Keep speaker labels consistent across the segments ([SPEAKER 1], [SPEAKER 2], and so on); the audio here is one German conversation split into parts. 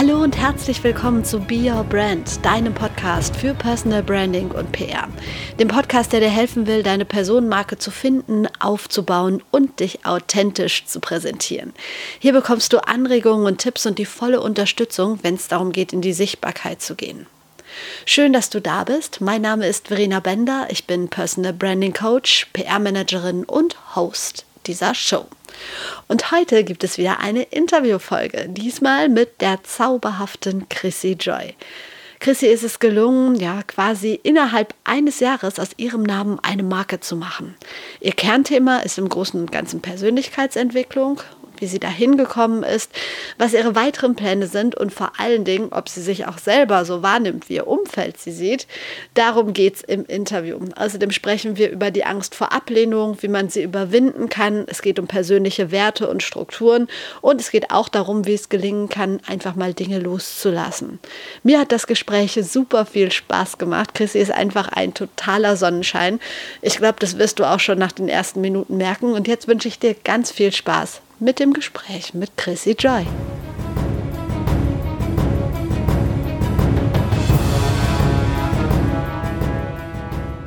[SPEAKER 1] Hallo und herzlich willkommen zu Be Your Brand, deinem Podcast für Personal Branding und PR. Dem Podcast, der dir helfen will, deine Personenmarke zu finden, aufzubauen und dich authentisch zu präsentieren. Hier bekommst du Anregungen und Tipps und die volle Unterstützung, wenn es darum geht, in die Sichtbarkeit zu gehen. Schön, dass du da bist. Mein Name ist Verena Bender. Ich bin Personal Branding Coach, PR-Managerin und Host dieser Show. Und heute gibt es wieder eine Interviewfolge, diesmal mit der zauberhaften Chrissy Joy. Chrissy ist es gelungen, ja quasi innerhalb eines Jahres aus ihrem Namen eine Marke zu machen. Ihr Kernthema ist im Großen und Ganzen Persönlichkeitsentwicklung wie sie dahin gekommen ist, was ihre weiteren Pläne sind und vor allen Dingen, ob sie sich auch selber so wahrnimmt, wie ihr Umfeld sie sieht. Darum geht es im Interview. Außerdem sprechen wir über die Angst vor Ablehnung, wie man sie überwinden kann. Es geht um persönliche Werte und Strukturen und es geht auch darum, wie es gelingen kann, einfach mal Dinge loszulassen. Mir hat das Gespräch super viel Spaß gemacht. Chrissy ist einfach ein totaler Sonnenschein. Ich glaube, das wirst du auch schon nach den ersten Minuten merken. Und jetzt wünsche ich dir ganz viel Spaß mit dem Gespräch mit Chrissy Joy.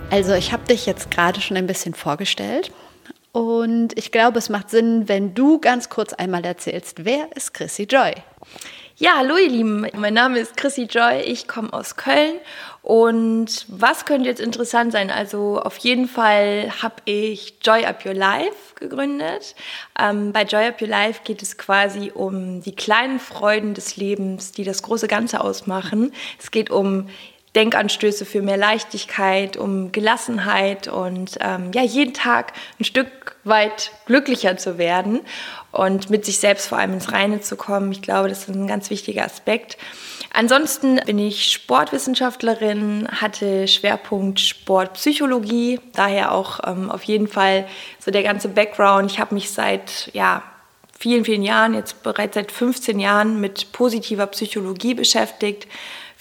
[SPEAKER 1] Also ich habe dich jetzt gerade schon ein bisschen vorgestellt und ich glaube, es macht Sinn, wenn du ganz kurz einmal erzählst, wer ist Chrissy Joy?
[SPEAKER 2] Ja, hallo ihr Lieben, mein Name ist Chrissy Joy, ich komme aus Köln und was könnte jetzt interessant sein? Also auf jeden Fall habe ich Joy Up Your Life gegründet. Ähm, bei Joy Up Your Life geht es quasi um die kleinen Freuden des Lebens, die das große Ganze ausmachen. Es geht um Denkanstöße für mehr Leichtigkeit, um Gelassenheit und ähm, ja, jeden Tag ein Stück weit glücklicher zu werden und mit sich selbst vor allem ins Reine zu kommen. Ich glaube, das ist ein ganz wichtiger Aspekt. Ansonsten bin ich Sportwissenschaftlerin, hatte Schwerpunkt Sportpsychologie, daher auch ähm, auf jeden Fall so der ganze Background. Ich habe mich seit ja, vielen, vielen Jahren, jetzt bereits seit 15 Jahren mit positiver Psychologie beschäftigt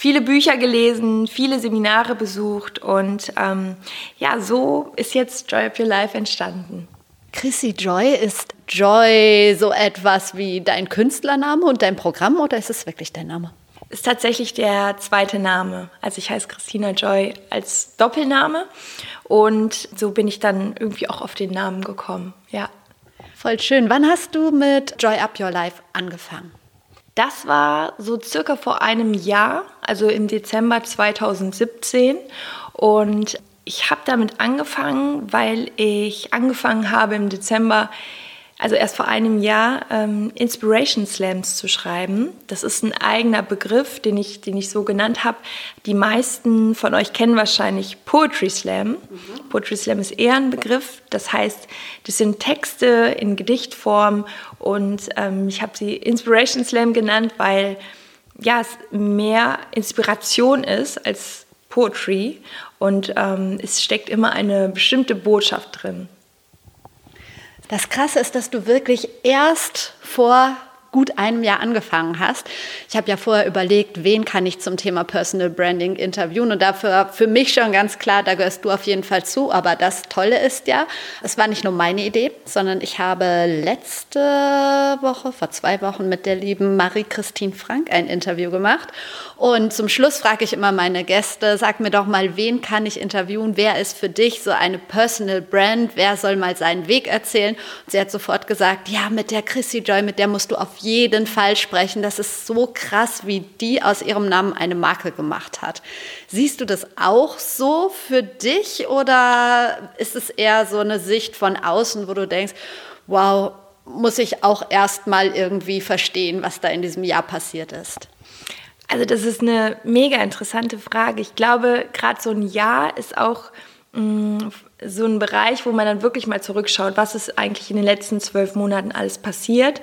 [SPEAKER 2] viele Bücher gelesen, viele Seminare besucht und ähm, ja, so ist jetzt Joy of Your Life entstanden.
[SPEAKER 1] Chrissy Joy, ist Joy so etwas wie dein Künstlername und dein Programm oder ist es wirklich dein Name?
[SPEAKER 2] Ist tatsächlich der zweite Name. Also ich heiße Christina Joy als Doppelname und so bin ich dann irgendwie auch auf den Namen gekommen. Ja.
[SPEAKER 1] Voll schön. Wann hast du mit Joy Up Your Life angefangen?
[SPEAKER 2] Das war so circa vor einem Jahr, also im Dezember 2017. Und ich habe damit angefangen, weil ich angefangen habe im Dezember also erst vor einem Jahr, ähm, Inspiration Slams zu schreiben. Das ist ein eigener Begriff, den ich, den ich so genannt habe. Die meisten von euch kennen wahrscheinlich Poetry Slam. Mhm. Poetry Slam ist eher ein Begriff. Das heißt, das sind Texte in Gedichtform und ähm, ich habe sie Inspiration Slam genannt, weil ja, es mehr Inspiration ist als Poetry und ähm, es steckt immer eine bestimmte Botschaft drin.
[SPEAKER 1] Das Krasse ist, dass du wirklich erst vor gut einem Jahr angefangen hast. Ich habe ja vorher überlegt, wen kann ich zum Thema Personal Branding interviewen und dafür für mich schon ganz klar, da gehörst du auf jeden Fall zu. Aber das Tolle ist ja, es war nicht nur meine Idee, sondern ich habe letzte Woche, vor zwei Wochen mit der lieben Marie-Christine Frank ein Interview gemacht. Und zum Schluss frage ich immer meine Gäste, sag mir doch mal, wen kann ich interviewen? Wer ist für dich so eine Personal Brand? Wer soll mal seinen Weg erzählen? Und sie hat sofort gesagt, ja, mit der Chrissy Joy, mit der musst du auf jeden Fall sprechen. Das ist so krass, wie die aus ihrem Namen eine Marke gemacht hat. Siehst du das auch so für dich oder ist es eher so eine Sicht von außen, wo du denkst, wow, muss ich auch erst mal irgendwie verstehen, was da in diesem Jahr passiert ist?
[SPEAKER 2] Also das ist eine mega interessante Frage. Ich glaube, gerade so ein Jahr ist auch mh, mm, so ein Bereich, wo man dann wirklich mal zurückschaut, was ist eigentlich in den letzten zwölf Monaten alles passiert.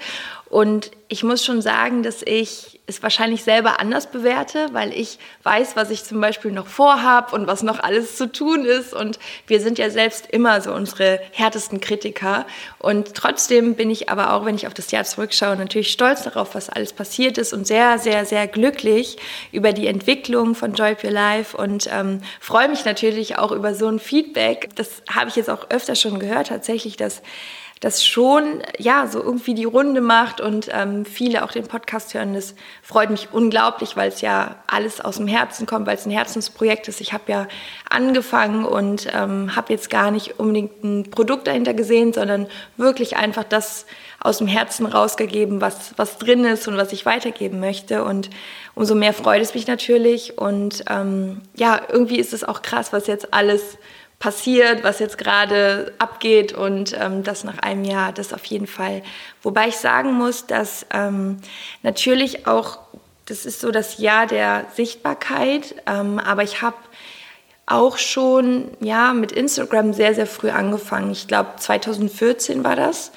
[SPEAKER 2] Und ich muss schon sagen, dass ich es wahrscheinlich selber anders bewerte, weil ich weiß, was ich zum Beispiel noch vorhab und was noch alles zu tun ist. Und wir sind ja selbst immer so unsere härtesten Kritiker. Und trotzdem bin ich aber auch, wenn ich auf das Jahr zurückschaue, natürlich stolz darauf, was alles passiert ist und sehr, sehr, sehr glücklich über die Entwicklung von Joy Your Life und ähm, freue mich natürlich auch über so ein Feedback. Das habe ich jetzt auch öfter schon gehört, tatsächlich, dass das schon ja so irgendwie die Runde macht und ähm, viele auch den Podcast hören. Das freut mich unglaublich, weil es ja alles aus dem Herzen kommt, weil es ein Herzensprojekt ist. Ich habe ja angefangen und ähm, habe jetzt gar nicht unbedingt ein Produkt dahinter gesehen, sondern wirklich einfach das aus dem Herzen rausgegeben, was, was drin ist und was ich weitergeben möchte. Und umso mehr freut es mich natürlich. Und ähm, ja, irgendwie ist es auch krass, was jetzt alles passiert, was jetzt gerade abgeht und ähm, das nach einem Jahr, das auf jeden Fall. Wobei ich sagen muss, dass ähm, natürlich auch, das ist so das Jahr der Sichtbarkeit, ähm, aber ich habe auch schon ja mit Instagram sehr sehr früh angefangen. Ich glaube 2014 war das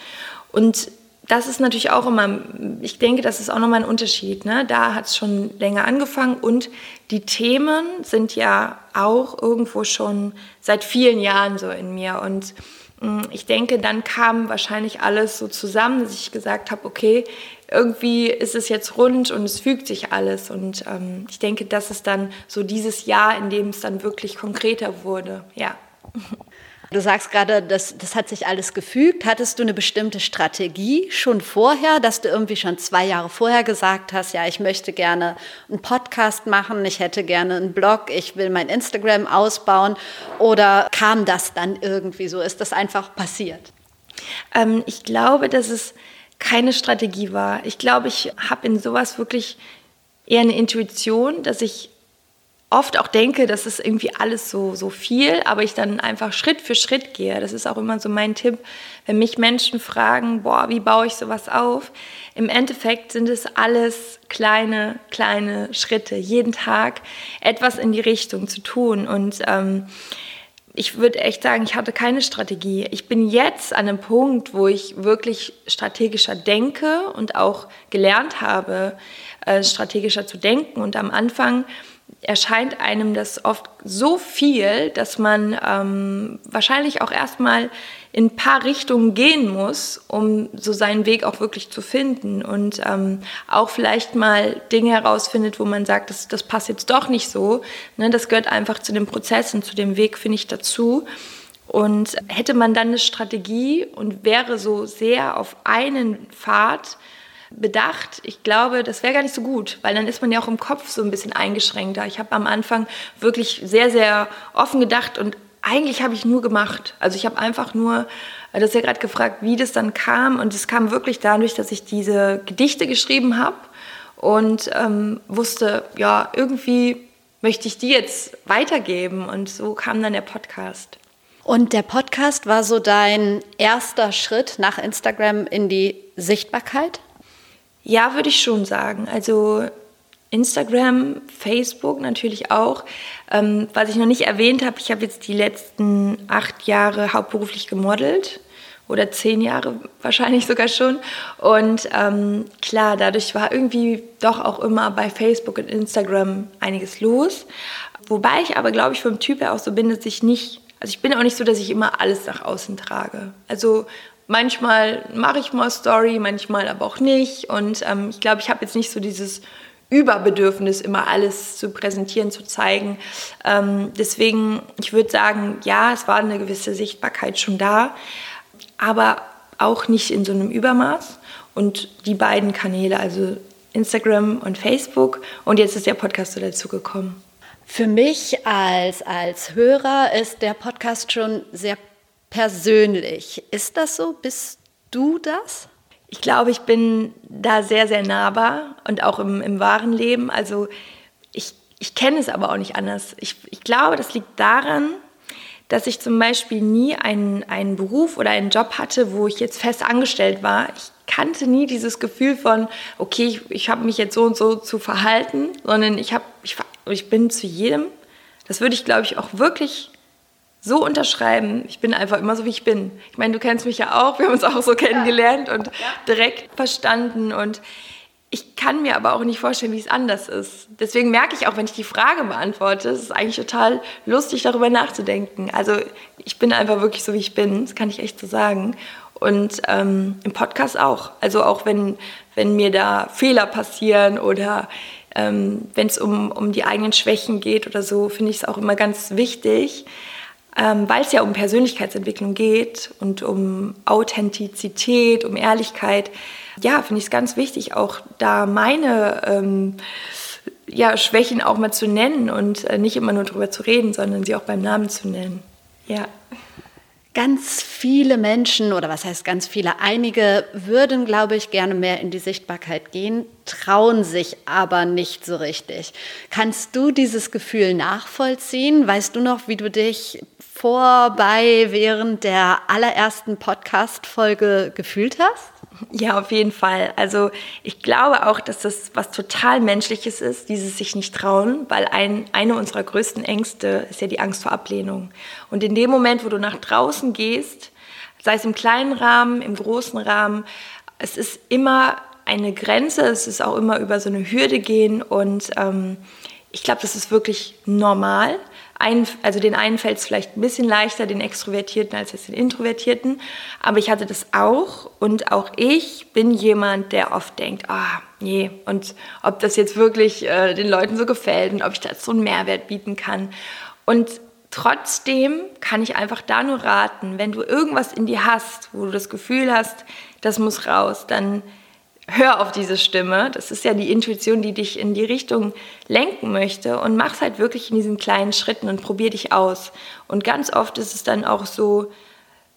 [SPEAKER 2] und das ist natürlich auch immer, ich denke, das ist auch nochmal ein Unterschied. Ne? Da hat es schon länger angefangen und die Themen sind ja auch irgendwo schon seit vielen Jahren so in mir. Und mh, mm, ich denke, dann kam wahrscheinlich alles so zusammen, dass ich gesagt habe, okay, irgendwie ist es jetzt rund und es fügt sich alles. Und ähm, ich denke, das ist dann so dieses Jahr, in dem es dann wirklich konkreter wurde. Ja.
[SPEAKER 1] Du sagst gerade, das, das hat sich alles gefügt. Hattest du eine bestimmte Strategie schon vorher, dass du irgendwie schon zwei Jahre vorher gesagt hast, ja, ich möchte gerne einen Podcast machen, ich hätte gerne einen Blog, ich will mein Instagram ausbauen? Oder kam das dann irgendwie so? Ist das einfach passiert?
[SPEAKER 2] Ähm, ich glaube, dass es keine Strategie war. Ich glaube, ich habe in sowas wirklich eher eine Intuition, dass ich oft auch denke, das ist irgendwie alles so, so viel, aber ich dann einfach Schritt für Schritt gehe. Das ist auch immer so mein Tipp, wenn mich Menschen fragen, boah, wie baue ich sowas auf? Im Endeffekt sind es alles kleine, kleine Schritte, jeden Tag etwas in die Richtung zu tun. Und ähm, ich würde echt sagen, ich hatte keine Strategie. Ich bin jetzt an einem Punkt, wo ich wirklich strategischer denke und auch gelernt habe, äh, strategischer zu denken. Und am Anfang erscheint einem das oft so viel, dass man ähm, wahrscheinlich auch erstmal in ein paar Richtungen gehen muss, um so seinen Weg auch wirklich zu finden und ähm, auch vielleicht mal Dinge herausfindet, wo man sagt, das, das passt jetzt doch nicht so. Ne, das gehört einfach zu dem Prozess und zu dem Weg, finde ich, dazu. Und hätte man dann eine Strategie und wäre so sehr auf einen Pfad, bedacht. Ich glaube, das wäre gar nicht so gut, weil dann ist man ja auch im Kopf so ein bisschen eingeschränkter. Ich habe am Anfang wirklich sehr, sehr offen gedacht und eigentlich habe ich nur gemacht. Also ich habe einfach nur, du hast ja gerade gefragt, wie das dann kam und es kam wirklich dadurch, dass ich diese Gedichte geschrieben habe und ähm, wusste, ja, irgendwie möchte ich die jetzt weitergeben und so kam dann der Podcast.
[SPEAKER 1] Und der Podcast war so dein erster Schritt nach Instagram in die Sichtbarkeit?
[SPEAKER 2] Ja, würde ich schon sagen. Also Instagram, Facebook natürlich auch. Ähm, was ich noch nicht erwähnt habe, ich habe jetzt die letzten acht Jahre hauptberuflich gemodelt oder zehn Jahre wahrscheinlich sogar schon. Und ähm, klar, dadurch war irgendwie doch auch immer bei Facebook und Instagram einiges los. Wobei ich aber, glaube ich, vom Typ her auch so bin, dass ich nicht, also ich bin auch nicht so, dass ich immer alles nach außen trage. Also Manchmal mache ich mal Story, manchmal aber auch nicht. Und ähm, ich glaube, ich habe jetzt nicht so dieses Überbedürfnis, immer alles zu präsentieren, zu zeigen. Ähm, deswegen, ich würde sagen, ja, es war eine gewisse Sichtbarkeit schon da, aber auch nicht in so einem Übermaß. Und die beiden Kanäle, also Instagram und Facebook, und jetzt ist der Podcast so dazu gekommen.
[SPEAKER 1] Für mich als, als Hörer ist der Podcast schon sehr persönlich. Ist das so? Bist du das?
[SPEAKER 2] Ich glaube, ich bin da sehr, sehr nahbar und auch im, im wahren Leben. Also ich, ich kenne es aber auch nicht anders. Ich, ich glaube, das liegt daran, dass ich zum Beispiel nie einen, einen Beruf oder einen Job hatte, wo ich jetzt fest angestellt war. Ich kannte nie dieses Gefühl von, okay, ich, ich habe mich jetzt so und so zu verhalten, sondern ich, hab, ich, ich bin zu jedem, das würde ich glaube ich auch wirklich so unterschreiben. Ich bin einfach immer so, wie ich bin. Ich meine, du kennst mich ja auch, wir haben uns auch so kennengelernt und direkt verstanden und ich kann mir aber auch nicht vorstellen, wie es anders ist. Deswegen merke ich auch, wenn ich die Frage beantworte, es ist eigentlich total lustig, darüber nachzudenken. Also ich bin einfach wirklich so, wie ich bin, das kann ich echt so sagen. Und ähm, im Podcast auch. Also auch wenn, wenn mir da Fehler passieren oder ähm, wenn es um, um die eigenen Schwächen geht oder so, finde ich es auch immer ganz wichtig, ähm, weil es ja um Persönlichkeitsentwicklung geht und um Authentizität, um Ehrlichkeit, ja, finde ich es ganz wichtig, auch da meine ähm, ja, Schwächen auch mal zu nennen und äh, nicht immer nur darüber zu reden, sondern sie auch beim Namen zu nennen. Ja.
[SPEAKER 1] Ganz viele Menschen, oder was heißt ganz viele, einige würden, glaube ich, gerne mehr in die Sichtbarkeit gehen, trauen sich aber nicht so richtig. Kannst du dieses Gefühl nachvollziehen? Weißt du noch, wie du dich vorbei während der allerersten Podcast-Folge gefühlt hast?
[SPEAKER 2] Ja, auf jeden Fall. Also ich glaube auch, dass das was total Menschliches ist, dieses sich nicht trauen, weil ein, eine unserer größten Ängste ist ja die Angst vor Ablehnung. Und in dem Moment, wo du nach draußen gehst, sei es im kleinen Rahmen, im großen Rahmen, es ist immer eine Grenze, es ist auch immer über so eine Hürde gehen und ähm, ich glaube, das ist wirklich normal ein, also den einen fällt es vielleicht ein bisschen leichter, den Extrovertierten als den Introvertierten. Aber ich hatte das auch und auch ich bin jemand, der oft denkt, ah, nee, und ob das jetzt wirklich äh, den Leuten so gefällt und ob ich da so einen Mehrwert bieten kann. Und trotzdem kann ich einfach da nur raten, wenn du irgendwas in dir hast, wo du das Gefühl hast, das muss raus, dann hör auf diese Stimme. Das ist ja die Intuition, die dich in die Richtung lenken möchte und mach es halt wirklich in diesen kleinen Schritten und probier dich aus. Und ganz oft ist es dann auch so,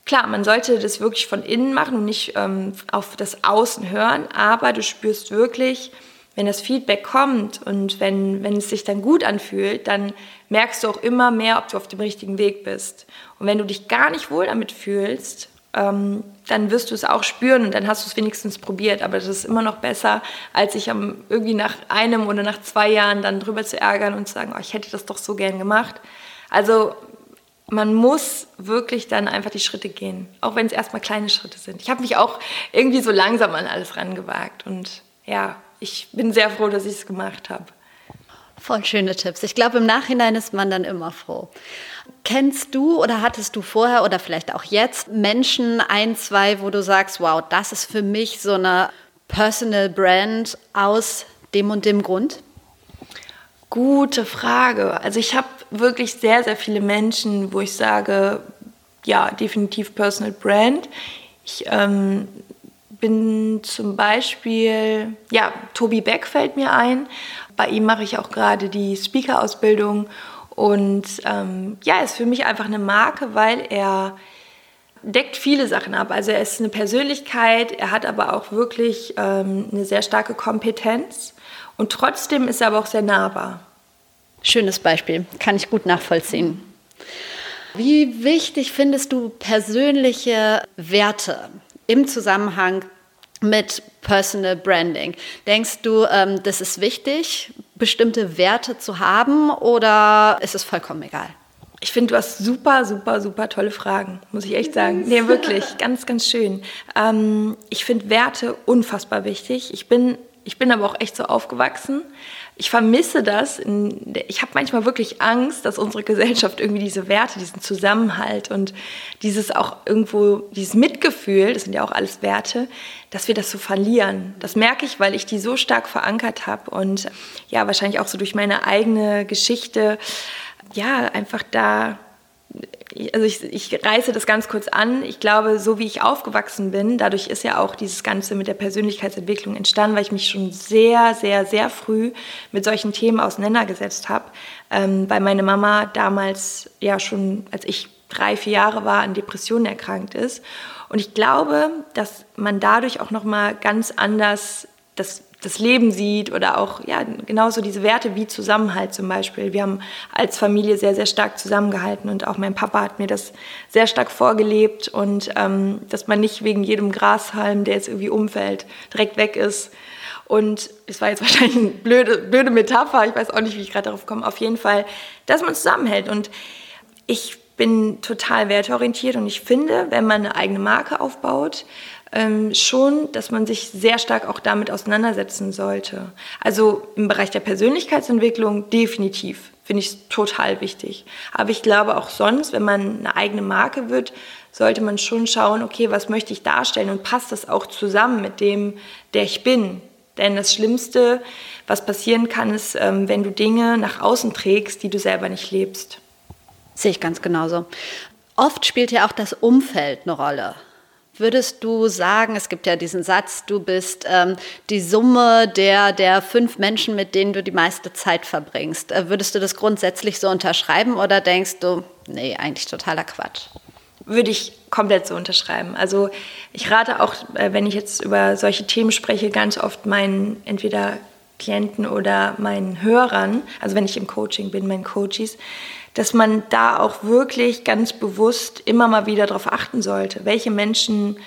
[SPEAKER 2] klar, man sollte das wirklich von innen machen und nicht ähm, auf das Außen hören, aber du spürst wirklich, wenn das Feedback kommt und wenn, wenn es sich dann gut anfühlt, dann merkst du auch immer mehr, ob du auf dem richtigen Weg bist. Und wenn du dich gar nicht wohl damit fühlst, ähm, dann wirst du es auch spüren und dann hast du es wenigstens probiert. Aber das ist immer noch besser, als sich irgendwie nach einem oder nach zwei Jahren dann drüber zu ärgern und zu sagen, oh, ich hätte das doch so gern gemacht. Also man muss wirklich dann einfach die Schritte gehen, auch wenn es erstmal kleine Schritte sind. Ich habe mich auch irgendwie so langsam an alles rangewagt und ja, ich bin sehr froh, dass ich es gemacht habe.
[SPEAKER 1] Voll schöne Tipps. Ich glaube, im Nachhinein ist man dann immer froh. Kennst du oder hattest du vorher oder vielleicht auch jetzt Menschen, ein, zwei, wo du sagst, wow, das ist für mich so eine Personal Brand aus dem und dem Grund?
[SPEAKER 2] Gute Frage. Also ich habe wirklich sehr, sehr viele Menschen, wo ich sage, ja, definitiv Personal Brand. Ich ähm, bin zum Beispiel, ja, Tobi Beck fällt mir ein. Bei ihm mache ich auch gerade die Speaker-Ausbildung und ähm, ja, ist für mich einfach eine Marke, weil er deckt viele Sachen ab. Also er ist eine Persönlichkeit, er hat aber auch wirklich ähm, eine sehr starke Kompetenz und trotzdem ist er aber auch sehr nahbar.
[SPEAKER 1] Schönes Beispiel, kann ich gut nachvollziehen. Wie wichtig findest du persönliche Werte im Zusammenhang mit Personal Branding? Denkst du, ähm, das ist wichtig, bestimmte Werte zu haben oder ist es vollkommen egal?
[SPEAKER 2] Ich finde, du hast super, super, super tolle Fragen, muss ich echt sagen. Nee, wirklich, ganz, ganz schön. Ähm, ich finde Werte unfassbar wichtig. Ich bin, ich bin aber auch echt so aufgewachsen ich vermisse das. ich habe manchmal wirklich Angst, dass unsere Gesellschaft irgendwie diese Werte, diesen Zusammenhalt und dieses auch irgendwo, dieses Mitgefühl, das sind ja auch alles Werte, dass wir das so verlieren. Das merke ich, weil ich die so stark verankert habe und ja, wahrscheinlich auch so durch meine eigene Geschichte, ja, einfach da also ich, ich reiße das ganz kurz an. Ich glaube, so wie ich aufgewachsen bin, dadurch ist ja auch dieses Ganze mit der Persönlichkeitsentwicklung entstanden, weil ich mich schon sehr, sehr, sehr früh mit solchen Themen auseinandergesetzt habe. Ähm, weil meine Mama damals ja schon, als ich drei, vier Jahre war, an Depressionen erkrankt ist. Und ich glaube, dass man dadurch auch noch mal ganz anders das das Leben sieht oder auch ja, genauso diese Werte wie Zusammenhalt zum Beispiel. Wir haben als Familie sehr, sehr stark zusammengehalten und auch mein Papa hat mir das sehr stark vorgelebt und ähm, dass man nicht wegen jedem Grashalm, der jetzt irgendwie umfällt, direkt weg ist. Und es war jetzt wahrscheinlich eine blöde, blöde Metapher, ich weiß auch nicht, wie ich gerade darauf komme. Auf jeden Fall, dass man zusammenhält. Und ich bin total wertorientiert und ich finde, wenn man eine eigene Marke aufbaut, ähm, schon, dass man sich sehr stark auch damit auseinandersetzen sollte. Also im Bereich der Persönlichkeitsentwicklung definitiv finde ich total wichtig. Aber ich glaube auch sonst, wenn man eine eigene Marke wird, sollte man schon schauen, okay, was möchte ich darstellen und passt das auch zusammen mit dem, der ich bin. Denn das Schlimmste, was passieren kann, ist, ähm, wenn du Dinge nach außen trägst, die du selber nicht lebst.
[SPEAKER 1] Sehe ich ganz genauso. Oft spielt ja auch das Umfeld eine Rolle. Würdest du sagen, es gibt ja diesen Satz, du bist ähm, die Summe der, der fünf Menschen, mit denen du die meiste Zeit verbringst. Äh, würdest du das grundsätzlich so unterschreiben oder denkst du, nee, eigentlich totaler Quatsch?
[SPEAKER 2] Würde ich komplett so unterschreiben. Also ich rate auch, äh, wenn ich jetzt über solche Themen spreche, ganz oft meinen entweder Klienten oder meinen Hörern, also wenn ich im Coaching bin, meinen Coaches, dass man da auch wirklich ganz bewusst immer mal wieder darauf achten sollte, welche Menschen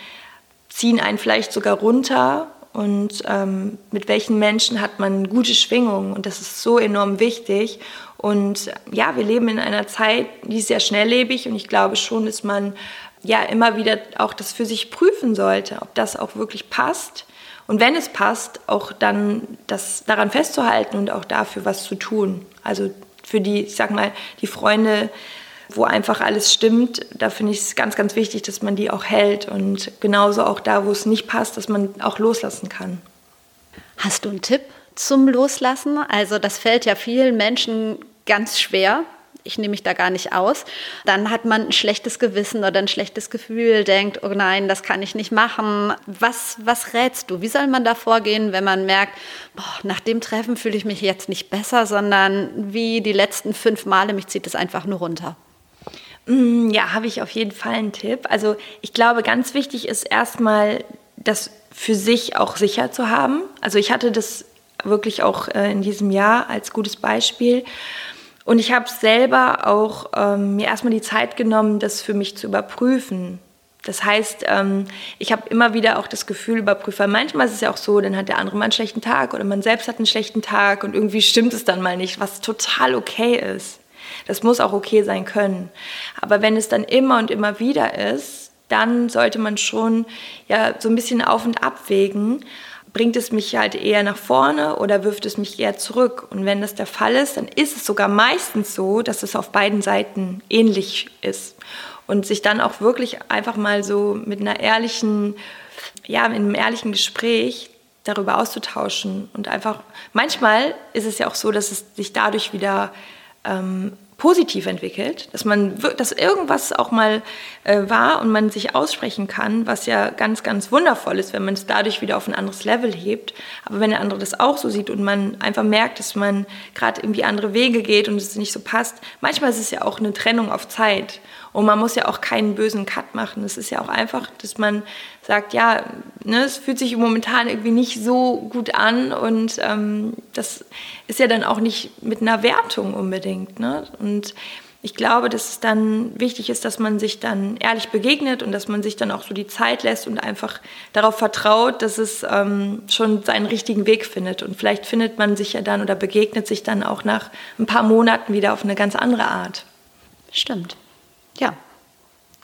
[SPEAKER 2] ziehen einen vielleicht sogar runter und ähm, mit welchen Menschen hat man gute Schwingungen und das ist so enorm wichtig. Und ja, wir leben in einer Zeit, die ist sehr schnelllebig und ich glaube schon, dass man ja immer wieder auch das für sich prüfen sollte, ob das auch wirklich passt. Und wenn es passt, auch dann das daran festzuhalten und auch dafür was zu tun. Also für die, ich sag mal, die Freunde, wo einfach alles stimmt, da finde ich es ganz, ganz wichtig, dass man die auch hält und genauso auch da, wo es nicht passt, dass man auch loslassen kann.
[SPEAKER 1] Hast du einen Tipp zum Loslassen? Also das fällt ja vielen Menschen ganz schwer, ich nehme mich da gar nicht aus, dann hat man ein schlechtes Gewissen oder ein schlechtes Gefühl, denkt, oh nein, das kann ich nicht machen. Was, was rätst du? Wie soll man da vorgehen, wenn man merkt, boah, nach dem Treffen fühle ich mich jetzt nicht besser, sondern wie die letzten fünf Male, mich zieht es einfach nur runter?
[SPEAKER 2] Mm, ja, habe ich auf jeden Fall einen Tipp. Also ich glaube, ganz wichtig ist erstmal, das für sich auch sicher zu haben. Also ich hatte das wirklich auch äh, in diesem Jahr als gutes Beispiel. Und ich habe selber auch ähm, mir erstmal die Zeit genommen, das für mich zu überprüfen. Das heißt, ähm, ich habe immer wieder auch das Gefühl überprüft, weil manchmal ist es ja auch so, dann hat der andere mal einen schlechten Tag oder man selbst hat einen schlechten Tag und irgendwie stimmt es dann mal nicht, was total okay ist. Das muss auch okay sein können. Aber wenn es dann immer und immer wieder ist, dann sollte man schon ja so ein bisschen auf und ab wägen bringt es mich halt eher nach vorne oder wirft es mich eher zurück? Und wenn das der Fall ist, dann ist es sogar meistens so, dass es auf beiden Seiten ähnlich ist. Und sich dann auch wirklich einfach mal so mit einer ehrlichen, ja, in einem ehrlichen Gespräch darüber auszutauschen. Und einfach, manchmal ist es ja auch so, dass es sich dadurch wieder ähm, positiv entwickelt, dass man, dass irgendwas auch mal äh, war und man sich aussprechen kann, was ja ganz, ganz wundervoll ist, wenn man es dadurch wieder auf ein anderes Level hebt. Aber wenn der andere das auch so sieht und man einfach merkt, dass man gerade irgendwie andere Wege geht und es nicht so passt, manchmal ist es ja auch eine Trennung auf Zeit. Und man muss ja auch keinen bösen Cut machen. Es ist ja auch einfach, dass man sagt, ja, ne, es fühlt sich momentan irgendwie nicht so gut an und ähm, das ist ja dann auch nicht mit einer Wertung unbedingt. Ne? Und ich glaube, dass es dann wichtig ist, dass man sich dann ehrlich begegnet und dass man sich dann auch so die Zeit lässt und einfach darauf vertraut, dass es ähm, schon seinen richtigen Weg findet. Und vielleicht findet man sich ja dann oder begegnet sich dann auch nach ein paar Monaten wieder auf eine ganz andere Art.
[SPEAKER 1] Stimmt. Ja,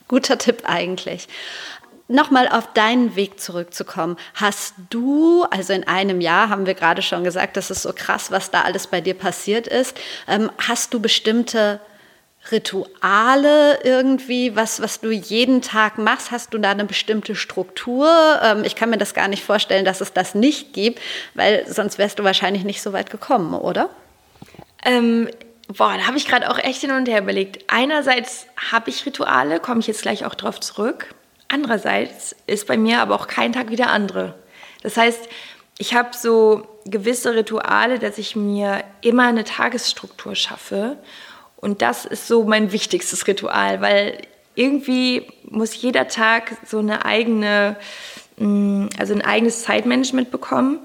[SPEAKER 1] guter Tipp eigentlich. Nochmal auf deinen Weg zurückzukommen. Hast du, also in einem Jahr haben wir gerade schon gesagt, das ist so krass, was da alles bei dir passiert ist. Ähm, hast du bestimmte Rituale irgendwie, was, was du jeden Tag machst? Hast du da eine bestimmte Struktur? Ähm, ich kann mir das gar nicht vorstellen, dass es das nicht gibt, weil sonst wärst du wahrscheinlich nicht so weit gekommen, oder?
[SPEAKER 2] Ähm, Boah, da habe ich gerade auch echt hin und her überlegt. Einerseits habe ich Rituale, komme ich jetzt gleich auch drauf zurück. Andererseits ist bei mir aber auch kein Tag wie der andere. Das heißt, ich habe so gewisse Rituale, dass ich mir immer eine Tagesstruktur schaffe. Und das ist so mein wichtigstes Ritual, weil irgendwie muss jeder Tag so eine eigene, mm, also ein eigenes Zeitmanagement bekommen.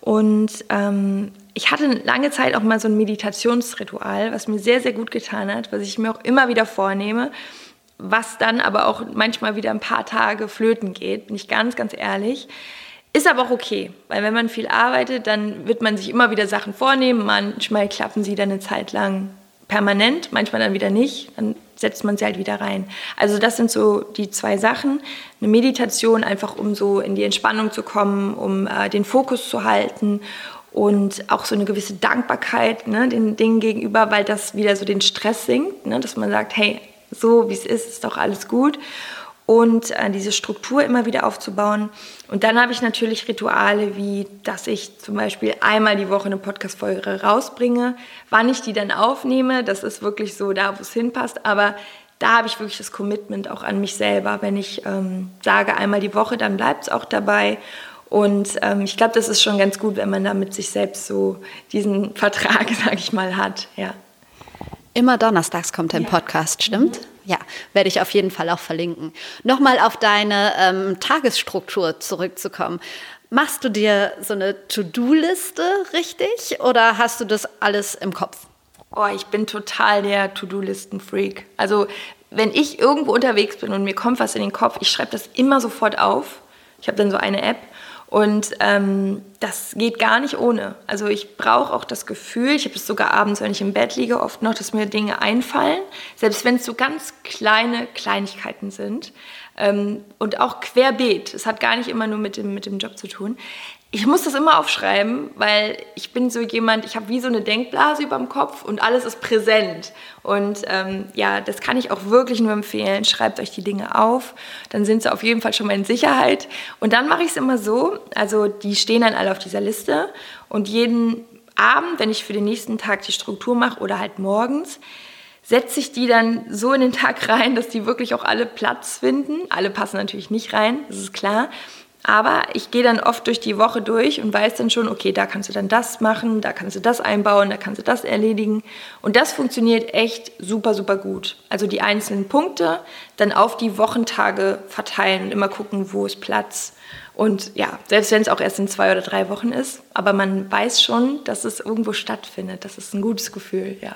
[SPEAKER 2] Und ähm, ich hatte lange Zeit auch mal so ein Meditationsritual, was mir sehr, sehr gut getan hat, was ich mir auch immer wieder vornehme, was dann aber auch manchmal wieder ein paar Tage flöten geht, bin ich ganz, ganz ehrlich. Ist aber auch okay, weil wenn man viel arbeitet, dann wird man sich immer wieder Sachen vornehmen. Manchmal klappen sie dann eine Zeit lang permanent, manchmal dann wieder nicht. Dann setzt man sie halt wieder rein. Also das sind so die zwei Sachen. Eine Meditation einfach, um so in die Entspannung zu kommen, um äh, den Fokus zu halten und auch so eine gewisse Dankbarkeit ne, den Dingen gegenüber, weil das wieder so den Stress sinkt, ne, dass man sagt, hey, so wie es ist, ist doch alles gut und äh, diese Struktur immer wieder aufzubauen. Und dann habe ich natürlich Rituale, wie dass ich zum Beispiel einmal die Woche eine Podcast-Folge rausbringe. Wann ich die dann aufnehme, das ist wirklich so da, wo es hinpasst. Aber da habe ich wirklich das Commitment auch an mich selber. Wenn ich ähm, sage einmal die Woche, dann bleibt es auch dabei. Und ähm, ich glaube, das ist schon ganz gut, wenn man da mit sich selbst so diesen Vertrag, sage ich mal, hat. Ja.
[SPEAKER 1] Immer donnerstags kommt ein ja. Podcast, stimmt? Mhm. Ja, werde ich auf jeden Fall auch verlinken. Nochmal auf deine ähm, Tagesstruktur zurückzukommen. Machst du dir so eine To-Do-Liste richtig oder hast du das alles im Kopf?
[SPEAKER 2] Oh, ich bin total der To-Do-Listen-Freak. Also, wenn ich irgendwo unterwegs bin und mir kommt was in den Kopf, ich schreibe das immer sofort auf. Ich habe dann so eine App und ähm, das geht gar nicht ohne. Also ich brauche auch das Gefühl, ich habe es sogar abends, wenn ich im Bett liege, oft noch, dass mir Dinge einfallen, selbst wenn es so ganz kleine Kleinigkeiten sind. Ähm, und auch querbeet. Es hat gar nicht immer nur mit dem, mit dem Job zu tun ich muss das immer aufschreiben, weil ich bin so jemand, ich habe wie so eine Denkblase über dem Kopf und alles ist präsent. Und ähm, ja, das kann ich auch wirklich nur empfehlen. Schreibt euch die Dinge auf, dann sind sie auf jeden Fall schon mal in Sicherheit. Und dann mache ich es immer so, also die stehen dann alle auf dieser Liste und jeden Abend, wenn ich für den nächsten Tag die Struktur mache oder halt morgens, setze ich die dann so in den Tag rein, dass die wirklich auch alle Platz finden. Alle passen natürlich nicht rein, das ist klar. Aber ich gehe dann oft durch die Woche durch und weiß dann schon, okay, da kannst du dann das machen, da kannst du das einbauen, da kannst du das erledigen. Und das funktioniert echt super, super gut. Also die einzelnen Punkte dann auf die Wochentage verteilen und immer gucken, wo ist Platz. Und ja, selbst wenn es auch erst in zwei oder drei Wochen ist, aber man weiß schon, dass es irgendwo stattfindet. Das ist ein gutes Gefühl, ja.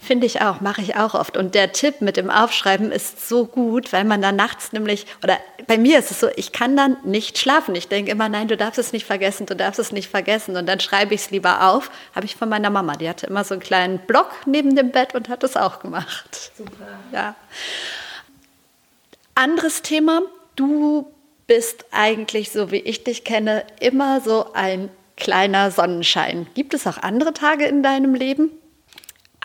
[SPEAKER 1] Finde ich auch, mache ich auch oft. Und der Tipp mit dem Aufschreiben ist so gut, weil man dann nachts nämlich, oder bei mir ist es so, ich kann dann nicht schlafen. Ich denke immer, nein, du darfst es nicht vergessen, du darfst es nicht vergessen. Und dann schreibe ich es lieber auf. Habe ich von meiner Mama. Die hatte immer so einen kleinen Block neben dem Bett und hat es auch gemacht. Super. Ja. Anderes Thema. Du bist eigentlich, so wie ich dich kenne, immer so ein kleiner Sonnenschein. Gibt es auch andere Tage in deinem Leben?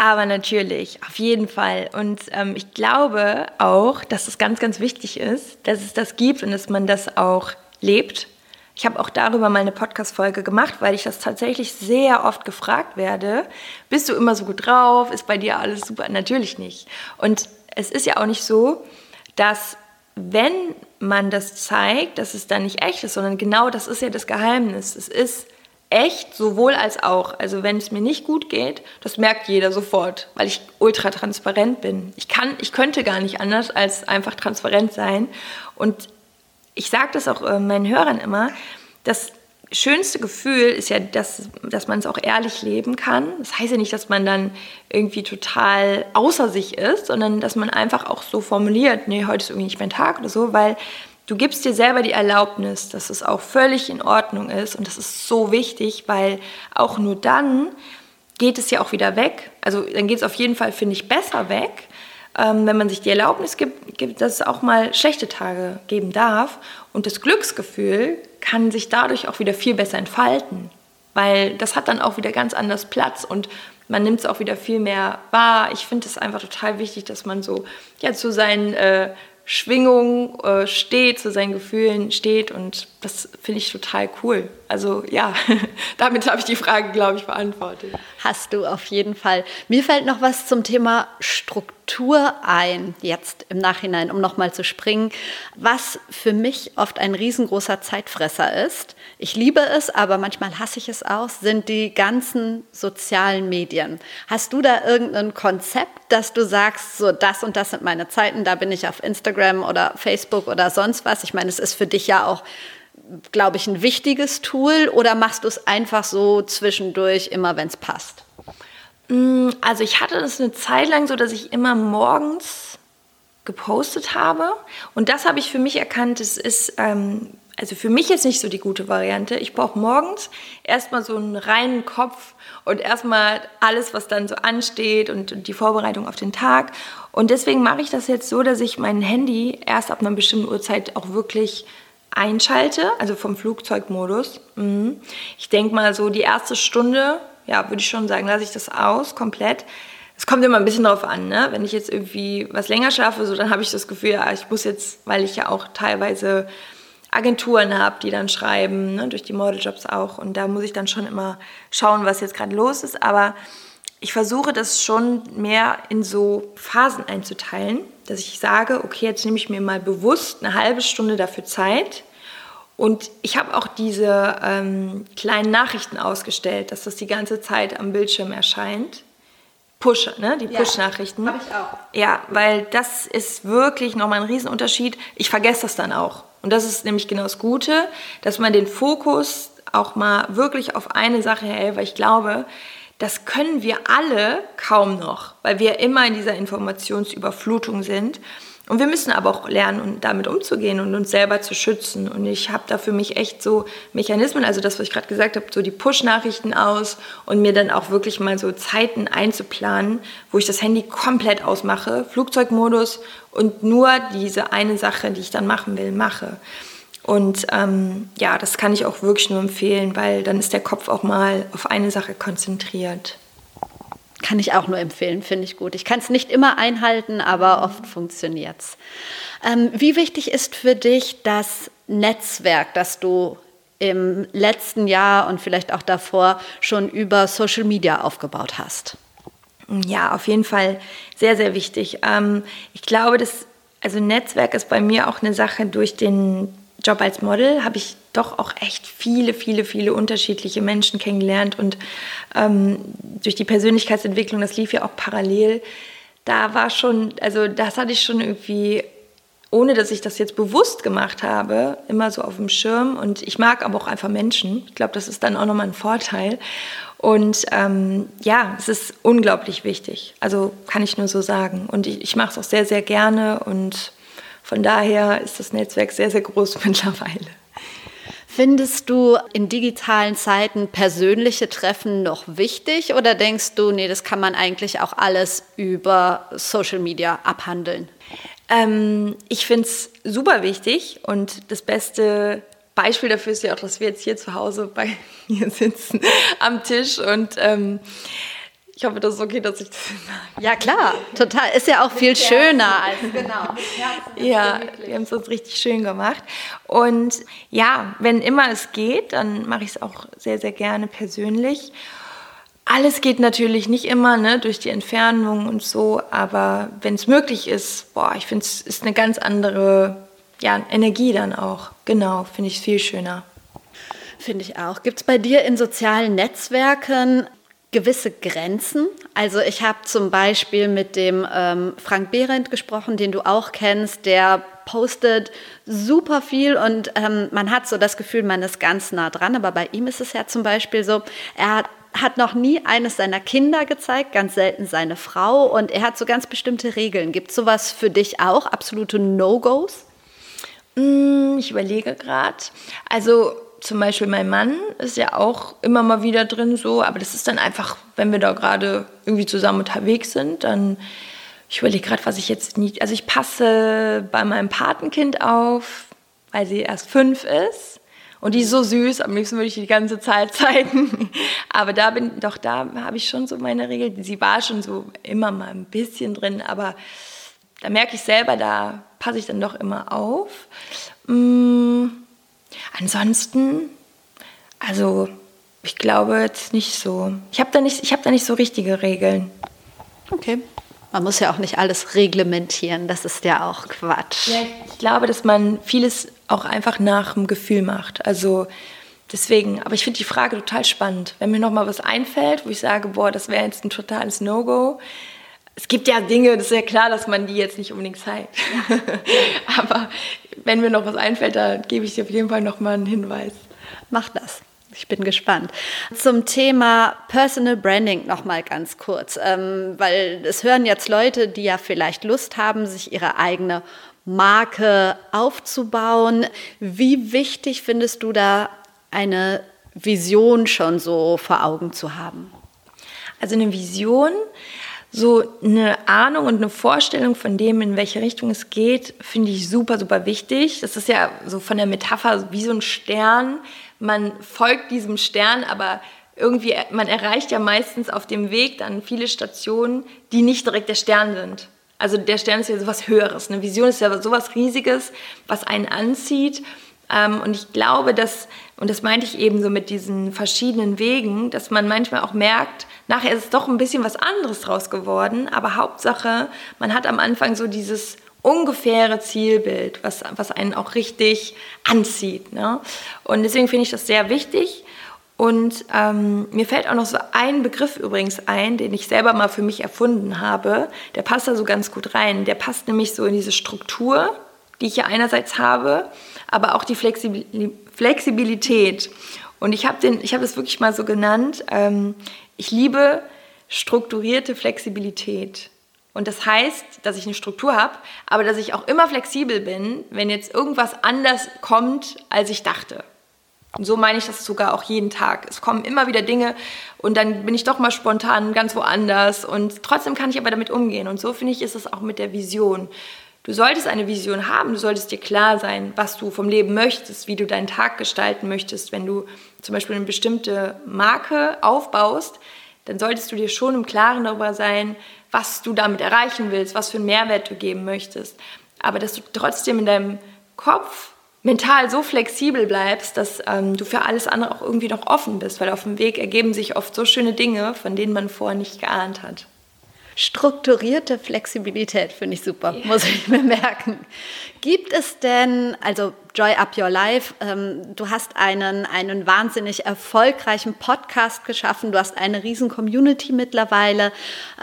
[SPEAKER 2] Aber natürlich, auf jeden Fall. Und ähm, ich glaube auch, dass es ganz, ganz wichtig ist, dass es das gibt und dass man das auch lebt. Ich habe auch darüber mal eine Podcast-Folge gemacht, weil ich das tatsächlich sehr oft gefragt werde. Bist du immer so gut drauf? Ist bei dir alles super? Natürlich nicht. Und es ist ja auch nicht so, dass wenn man das zeigt, dass es dann nicht echt ist, sondern genau das ist ja das Geheimnis. Es ist echt sowohl als auch. Also wenn es mir nicht gut geht, das merkt jeder sofort, weil ich ultra transparent bin. Ich kann, ich könnte gar nicht anders als einfach transparent sein. Und ich sage das auch äh, meinen Hörern immer, das schönste Gefühl ist ja, dass, dass man es auch ehrlich leben kann. Das heißt ja nicht, dass man dann irgendwie total außer sich ist, sondern dass man einfach auch so formuliert, nee, heute ist irgendwie nicht mein Tag oder so, weil Du gibst dir selber die Erlaubnis, dass es auch völlig in Ordnung ist und das ist so wichtig, weil auch nur dann geht es ja auch wieder weg. Also dann geht es auf jeden Fall, finde ich, besser weg, ähm, wenn man sich die Erlaubnis gibt, gibt, dass es auch mal schlechte Tage geben darf. Und das Glücksgefühl kann sich dadurch auch wieder viel besser entfalten, weil das hat dann auch wieder ganz anders Platz und man nimmt es auch wieder viel mehr wahr. Ich finde es einfach total wichtig, dass man so ja, zu seinen äh, Schwingung äh, steht, zu seinen Gefühlen steht und das finde ich total cool. Also ja, damit habe ich die Frage, glaube ich, beantwortet.
[SPEAKER 1] Hast du auf jeden Fall. Mir fällt noch was zum Thema Struktur ein, jetzt im Nachhinein, um nochmal zu springen, was für mich oft ein riesengroßer Zeitfresser ist. Ich liebe es, aber manchmal hasse ich es auch, sind die ganzen sozialen Medien. Hast du da irgendein Konzept, dass du sagst, so das und das sind meine Zeiten, da bin ich auf Instagram oder Facebook oder sonst was? Ich meine, es ist für dich ja auch glaube ich, ein wichtiges Tool oder machst du es einfach so zwischendurch, immer wenn es passt?
[SPEAKER 2] Mm, also ich hatte das eine Zeit lang so, dass ich immer morgens gepostet habe und das habe ich für mich erkannt, es ist, ähm, also für mich jetzt nicht so die gute Variante. Ich brauche morgens erstmal so einen reinen Kopf und erstmal alles, was dann so ansteht und, und die Vorbereitung auf den Tag. Und deswegen mache ich das jetzt so, dass ich mein Handy erst ab einer bestimmten Uhrzeit auch wirklich einschalte, also vom Flugzeugmodus. Mhm. Ich denke mal so die erste Stunde, ja, würde ich schon sagen, lasse ich das aus komplett. Es kommt immer ein bisschen drauf an, ne? Wenn ich jetzt irgendwie was länger schlafe, so dann habe ich das Gefühl, ja, ich muss jetzt, weil ich ja auch teilweise Agenturen habe, die dann schreiben, ne, durch die Modeljobs auch. Und da muss ich dann schon immer schauen, was jetzt gerade los ist. Aber ich versuche das schon mehr in so Phasen einzuteilen, dass ich sage, okay, jetzt nehme ich mir mal bewusst eine halbe Stunde dafür Zeit. Und ich habe auch diese ähm, kleinen Nachrichten ausgestellt, dass das die ganze Zeit am Bildschirm erscheint. Push, ne? die Push-Nachrichten.
[SPEAKER 1] Habe ich auch.
[SPEAKER 2] Ja, weil das ist wirklich nochmal ein Riesenunterschied. Ich vergesse das dann auch. Und das ist nämlich genau das Gute, dass man den Fokus auch mal wirklich auf eine Sache hält, weil ich glaube, das können wir alle kaum noch, weil wir immer in dieser Informationsüberflutung sind. Und wir müssen aber auch lernen, damit umzugehen und uns selber zu schützen. Und ich habe da für mich echt so Mechanismen, also das, was ich gerade gesagt habe, so die Push-Nachrichten aus und mir dann auch wirklich mal so Zeiten einzuplanen, wo ich das Handy komplett ausmache, Flugzeugmodus und nur diese eine Sache, die ich dann machen will, mache. Und ähm, ja, das kann ich auch wirklich nur empfehlen, weil dann ist der Kopf auch mal auf eine Sache konzentriert.
[SPEAKER 1] Kann ich auch nur empfehlen, finde ich gut. Ich kann es nicht immer einhalten, aber oft funktioniert es. Ähm, wie wichtig ist für dich das Netzwerk, das du im letzten Jahr und vielleicht auch davor schon über Social Media aufgebaut hast?
[SPEAKER 2] Ja, auf jeden Fall sehr, sehr wichtig. Ähm, ich glaube, dass also Netzwerk ist bei mir auch eine Sache durch den Job als Model habe ich doch auch echt viele, viele, viele unterschiedliche Menschen kennengelernt und ähm, durch die Persönlichkeitsentwicklung, das lief ja auch parallel, da war schon, also das hatte ich schon irgendwie, ohne dass ich das jetzt bewusst gemacht habe, immer so auf dem Schirm und ich mag aber auch einfach Menschen. Ich glaube, das ist dann auch nochmal ein Vorteil. Und ähm, ja, es ist unglaublich wichtig. Also kann ich nur so sagen. Und ich, ich mache es auch sehr, sehr gerne und von daher ist das Netzwerk sehr, sehr groß mittlerweile.
[SPEAKER 1] Findest du in digitalen Zeiten persönliche Treffen noch wichtig oder denkst du, nee, das kann man eigentlich auch alles über Social Media abhandeln?
[SPEAKER 2] Ähm, ich finde es super wichtig und das beste Beispiel dafür ist ja auch, dass wir jetzt hier zu Hause bei mir sitzen am Tisch und ähm, ich hoffe, das ist okay, dass ich das
[SPEAKER 1] sage. Ja, klar, total. Ist ja auch viel schöner als genau.
[SPEAKER 2] Ja, wir haben es uns richtig schön gemacht. Und ja, wenn immer es geht, dann mache ich es auch sehr, sehr gerne persönlich. Alles geht natürlich nicht immer, ne, durch die Entfernung und so, aber wenn es möglich ist, boah, ich finde es ist eine ganz andere ja, Energie dann auch. Genau, finde ich viel schöner.
[SPEAKER 1] Finde ich auch. Gibt es bei dir in sozialen Netzwerken gewisse Grenzen. Also ich habe zum Beispiel mit dem ähm, Frank Behrendt gesprochen, den du auch kennst, der postet super viel und ähm, man hat so das Gefühl, man ist ganz nah dran. Aber bei ihm ist es ja zum Beispiel so, er hat hat noch nie eines seiner Kinder gezeigt, ganz selten seine Frau und er hat so ganz bestimmte Regeln. Gibt es sowas für dich auch, absolute No-Gos?
[SPEAKER 2] Mm, ich überlege gerade. Also zum Beispiel mein Mann ist ja auch immer mal wieder drin so, aber das ist dann einfach, wenn wir da gerade irgendwie zusammen unterwegs sind, dann, ich überlege gerade, was ich jetzt nicht, also ich passe bei meinem Patenkind auf, weil sie erst fünf ist und die ist so süß, am liebsten würde ich die ganze Zeit zeigen, aber da bin, doch da habe ich schon so meine Regel, sie war schon so immer mal ein bisschen drin, aber da merke ich selber, da passe ich dann doch immer auf. Mmh Ansonsten, also ich glaube jetzt nicht so. Ich habe da, nicht, hab da nicht so richtige Regeln.
[SPEAKER 1] Okay. Man muss ja auch nicht alles reglementieren, das ist ja auch Quatsch.
[SPEAKER 2] Ja, ich glaube, dass man vieles auch einfach nach dem Gefühl macht. Also deswegen, aber ich finde die Frage total spannend. Wenn mir noch mal was einfällt, wo ich sage, boah, das wäre jetzt ein totales No-Go. Es gibt ja Dinge, das ist ja klar, dass man die jetzt nicht unbedingt zeigt. Ja. aber wenn mir noch was einfällt, da gebe ich dir auf jeden Fall noch mal einen Hinweis.
[SPEAKER 1] Mach das. Ich bin gespannt. Zum Thema Personal Branding noch mal ganz kurz, ähm, weil es hören jetzt Leute, die ja vielleicht Lust haben, sich ihre eigene Marke aufzubauen. Wie wichtig findest du da eine Vision schon so vor Augen zu haben?
[SPEAKER 2] Also eine Vision, so eine Ahnung und eine Vorstellung von dem, in welche Richtung es geht, finde ich super, super wichtig. Das ist ja so von der Metapher wie so ein Stern. Man folgt diesem Stern, aber irgendwie, man erreicht ja meistens auf dem Weg dann viele Stationen, die nicht direkt der Stern sind. Also der Stern ist ja sowas Höheres. Eine Vision ist ja sowas Riesiges, was einen anzieht. Ähm, und ich glaube, dass, und das meinte ich eben so mit diesen verschiedenen Wegen, dass man manchmal auch merkt, nachher ist es doch ein bisschen was anderes draus geworden. Aber Hauptsache, man hat am Anfang so dieses ungefähre Zielbild, was, was einen auch richtig anzieht. Ne? Und deswegen finde ich das sehr wichtig. Und ähm, mir fällt auch noch so ein Begriff übrigens ein, den ich selber mal für mich erfunden habe. Der passt da so ganz gut rein. Der passt nämlich so in diese Struktur, die ich ja einerseits habe, aber auch die Flexibilität. Und ich habe hab das wirklich mal so genannt. Ähm, ich liebe strukturierte Flexibilität. Und das heißt, dass ich eine Struktur habe, aber dass ich auch immer flexibel bin, wenn jetzt irgendwas anders kommt, als ich dachte. Und so meine ich das sogar auch jeden Tag. Es kommen immer wieder Dinge und dann bin ich doch mal spontan ganz woanders und trotzdem kann ich aber damit umgehen. Und so finde ich, ist es auch mit der Vision. Du solltest eine Vision haben, du solltest dir klar sein, was du vom Leben möchtest, wie du deinen Tag gestalten möchtest. Wenn du zum Beispiel eine bestimmte Marke aufbaust, dann solltest du dir schon im Klaren darüber sein, was du damit erreichen willst, was für einen Mehrwert du geben möchtest. Aber dass du trotzdem in deinem Kopf mental so flexibel bleibst, dass ähm, du für alles andere auch irgendwie noch offen bist, weil auf dem Weg ergeben sich oft so schöne Dinge, von denen man vorher nicht geahnt hat.
[SPEAKER 1] Strukturierte Flexibilität finde ich super, ja. muss ich mir merken. Gibt es denn, also Joy Up Your Life, ähm, du hast einen, einen wahnsinnig erfolgreichen Podcast geschaffen, du hast eine riesen Community mittlerweile.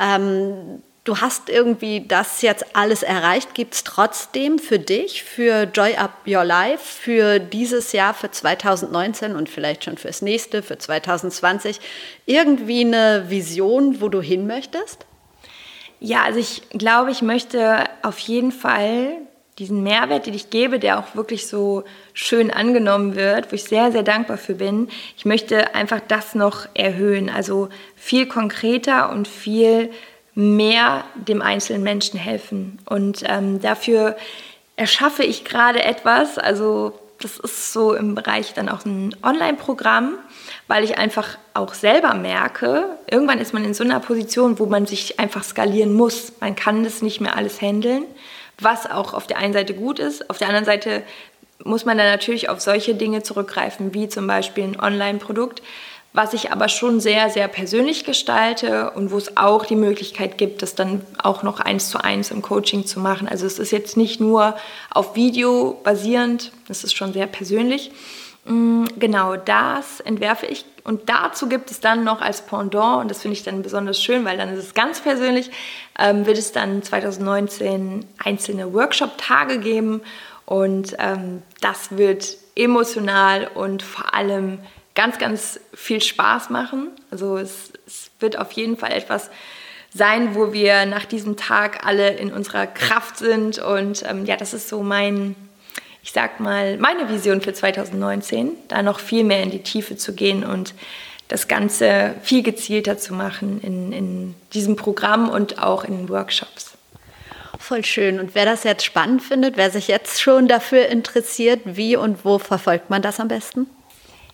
[SPEAKER 1] Ähm, du hast irgendwie das jetzt alles erreicht. Gibt es trotzdem für dich, für Joy Up Your Life, für dieses Jahr, für 2019 und vielleicht schon fürs nächste, für 2020, irgendwie eine Vision, wo du hin möchtest?
[SPEAKER 2] Ja, also ich glaube, ich möchte auf jeden Fall diesen Mehrwert, den ich gebe, der auch wirklich so schön angenommen wird, wo ich sehr, sehr dankbar für bin. Ich möchte einfach das noch erhöhen, also viel konkreter und viel mehr dem einzelnen Menschen helfen. Und ähm, dafür erschaffe ich gerade etwas, also das ist so im Bereich dann auch ein Online-Programm, weil ich einfach auch selber merke, irgendwann ist man in so einer Position, wo man sich einfach skalieren muss. Man kann das nicht mehr alles handeln, was auch auf der einen Seite gut ist. Auf der anderen Seite muss man dann natürlich auf solche Dinge zurückgreifen, wie zum Beispiel ein Online-Produkt, was ich aber schon sehr, sehr persönlich gestalte und wo es auch die Möglichkeit gibt, das dann auch noch eins zu eins im Coaching zu machen. Also es ist jetzt nicht nur auf Video basierend, das ist schon sehr persönlich. Mm, genau, das entwerfe ich und dazu gibt es dann noch als Pendant, und das finde ich dann besonders schön, weil dann ist es ganz persönlich, ähm, wird es dann 2019 einzelne Workshop-Tage geben und ähm, das wird emotional und vor allem ganz, ganz viel Spaß machen. Also es, es wird auf jeden Fall etwas sein, wo wir nach diesem Tag alle in unserer Kraft sind. Und ähm, ja, das ist so mein, ich sag mal, meine Vision für 2019, da noch viel mehr in die Tiefe zu gehen und das Ganze viel gezielter zu machen in, in diesem Programm und auch in Workshops.
[SPEAKER 1] Voll schön. Und wer das jetzt spannend findet, wer sich jetzt schon dafür interessiert, wie und wo verfolgt man das am besten?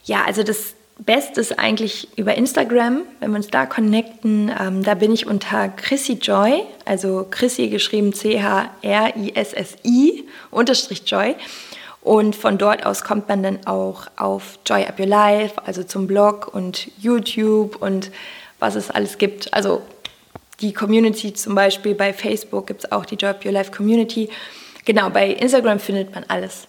[SPEAKER 2] Ja, also das Beste ist eigentlich über Instagram, wenn wir uns da connecten. Ähm, da bin ich unter Chrissy Joy, also Chrissy geschrieben C-H-R-I-S-S-I unterstrich Joy. Und von dort aus kommt man dann auch auf Joy Up Your Life, also zum Blog und YouTube und was es alles gibt. Also die Community zum Beispiel bei Facebook gibt es auch die Joy Up Your Life Community. Genau, bei Instagram findet man alles.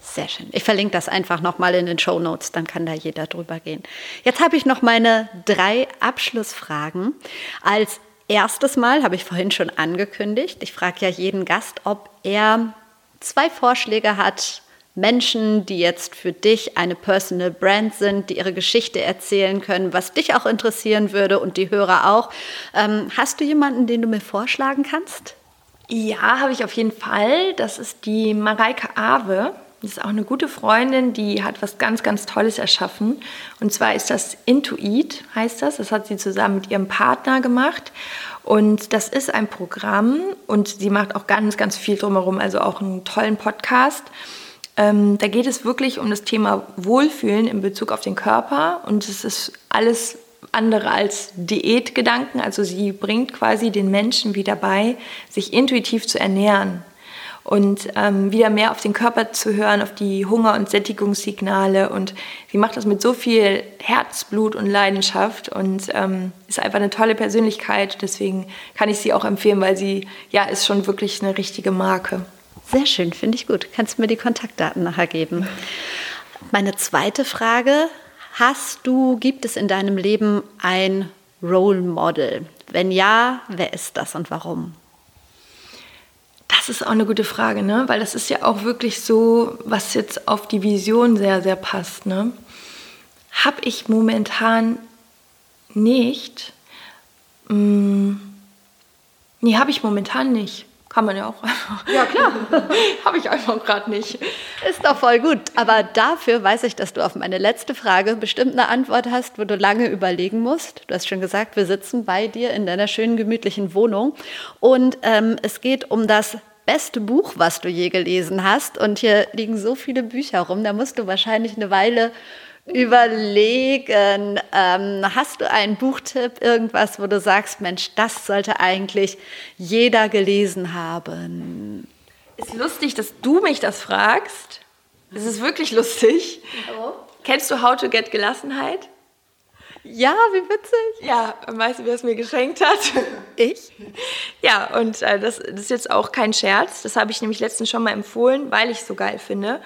[SPEAKER 1] Sehr schön. Ich verlinke das einfach nochmal in den Show Notes, dann kann da jeder drüber gehen. Jetzt habe ich noch meine drei Abschlussfragen. Als erstes Mal habe ich vorhin schon angekündigt, ich frage ja jeden Gast, ob er zwei Vorschläge hat, Menschen, die jetzt für dich eine Personal Brand sind, die ihre Geschichte erzählen können, was dich auch interessieren würde und die Hörer auch. Ähm, hast du jemanden, den du mir vorschlagen kannst?
[SPEAKER 2] Ja, habe ich auf jeden Fall. Das ist die Mareike Awe. Das ist auch eine gute Freundin, die hat was ganz, ganz Tolles erschaffen. Und zwar ist das Intuit, heißt das. Das hat sie zusammen mit ihrem Partner gemacht. Und das ist ein Programm und sie macht auch ganz, ganz viel drumherum, also auch einen tollen Podcast. Ähm, da geht es wirklich um das Thema Wohlfühlen in Bezug auf den Körper und es ist alles andere als Diätgedanken. Also sie bringt quasi den Menschen wieder bei, sich intuitiv zu ernähren und ähm, wieder mehr auf den Körper zu hören, auf die Hunger- und Sättigungssignale. Und sie macht das mit so viel Herzblut und Leidenschaft und ähm, ist einfach eine tolle Persönlichkeit. Deswegen kann ich sie auch empfehlen, weil sie ja ist schon wirklich eine richtige Marke.
[SPEAKER 1] Sehr schön, finde ich gut. Kannst du mir die Kontaktdaten nachher geben? Meine zweite Frage: Hast du, gibt es in deinem Leben ein Role Model? Wenn ja, wer ist das und warum?
[SPEAKER 2] Das ist auch eine gute Frage, ne? weil das ist ja auch wirklich so, was jetzt auf die Vision sehr, sehr passt. Ne? Habe ich momentan nicht. Hm, nee, habe ich momentan nicht. Kann man ja auch einfach.
[SPEAKER 1] Ja, klar.
[SPEAKER 2] Habe ich einfach gerade nicht.
[SPEAKER 1] Ist doch voll gut. Aber dafür weiß ich, dass du auf meine letzte Frage bestimmt eine Antwort hast, wo du lange überlegen musst. Du hast schon gesagt, wir sitzen bei dir in deiner schönen, gemütlichen Wohnung. Und ähm, es geht um das beste Buch, was du je gelesen hast. Und hier liegen so viele Bücher rum, da musst du wahrscheinlich eine Weile überlegen. Ähm, hast du einen Buchtipp, irgendwas, wo du sagst, Mensch, das sollte eigentlich jeder gelesen haben?
[SPEAKER 2] Ist lustig, dass du mich das fragst. Es ist wirklich lustig. Oh. Kennst du How to Get Gelassenheit?
[SPEAKER 1] Ja, wie witzig.
[SPEAKER 2] Ja, weißt du, wer es mir geschenkt hat?
[SPEAKER 1] Ich?
[SPEAKER 2] Ja, und äh, das, das, ist jetzt auch kein Scherz. Das habe ich nämlich letztens schon mal empfohlen, weil ich es so geil finde.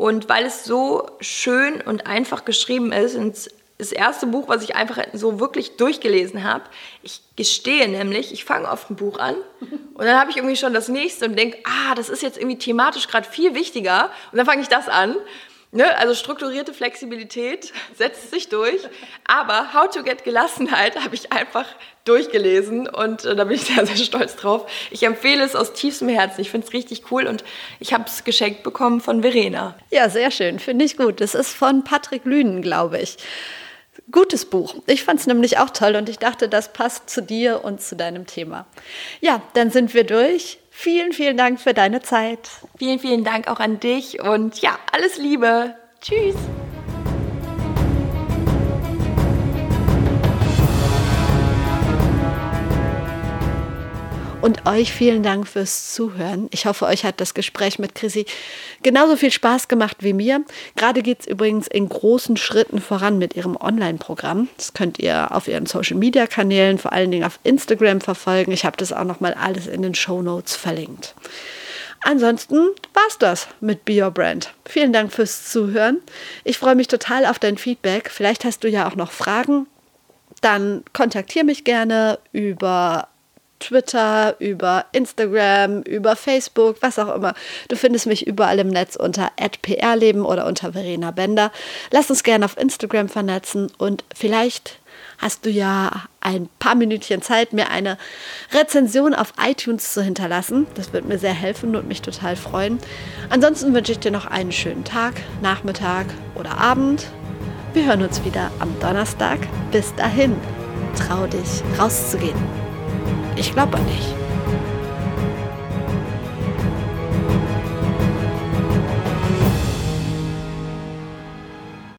[SPEAKER 2] Und weil es so schön und einfach geschrieben ist. Und das erste Buch, was ich einfach so wirklich durchgelesen habe. Ich gestehe nämlich, ich fange auf ein Buch an und dann habe ich irgendwie schon das nächste und denke, ah, das ist jetzt irgendwie thematisch gerade viel wichtiger. Und dann fange ich das an Ne, also strukturierte Flexibilität setzt sich durch. Aber How to Get Gelassenheit habe ich einfach durchgelesen und äh, da bin ich sehr, sehr stolz drauf. Ich empfehle es aus tiefstem Herzen. Ich finde es richtig cool und ich habe es geschenkt bekommen von Verena.
[SPEAKER 1] Ja, sehr schön. Finde ich gut. Es ist von Patrick Lünen, glaube ich. Gutes Buch. Ich fand es nämlich auch toll und ich dachte, das passt zu dir und zu deinem Thema. Ja, dann sind wir durch. Vielen, vielen Dank für deine Zeit.
[SPEAKER 2] Vielen, vielen Dank auch an dich und ja, alles Liebe. Tschüss.
[SPEAKER 1] Und euch vielen Dank fürs Zuhören. Ich hoffe, euch hat das Gespräch mit Chrissy genauso viel Spaß gemacht wie mir. Gerade geht es übrigens in großen Schritten voran mit ihrem Online-Programm. Das könnt ihr auf ihren Social-Media-Kanälen, vor allen Dingen auf Instagram verfolgen. Ich habe das auch nochmal alles in den Show Notes verlinkt. Ansonsten war's das mit Be Your Brand. Vielen Dank fürs Zuhören. Ich freue mich total auf dein Feedback. Vielleicht hast du ja auch noch Fragen. Dann kontaktiere mich gerne über Twitter, über Instagram, über Facebook, was auch immer. Du findest mich überall im Netz unter @prleben oder unter Verena Bender. Lass uns gerne auf Instagram vernetzen und vielleicht hast du ja ein paar Minütchen Zeit, mir eine Rezension auf iTunes zu hinterlassen. Das wird mir sehr helfen und mich total freuen. Ansonsten wünsche ich dir noch einen schönen Tag, Nachmittag oder Abend. Wir hören uns wieder am Donnerstag. Bis dahin, trau dich rauszugehen. Ich glaube an dich.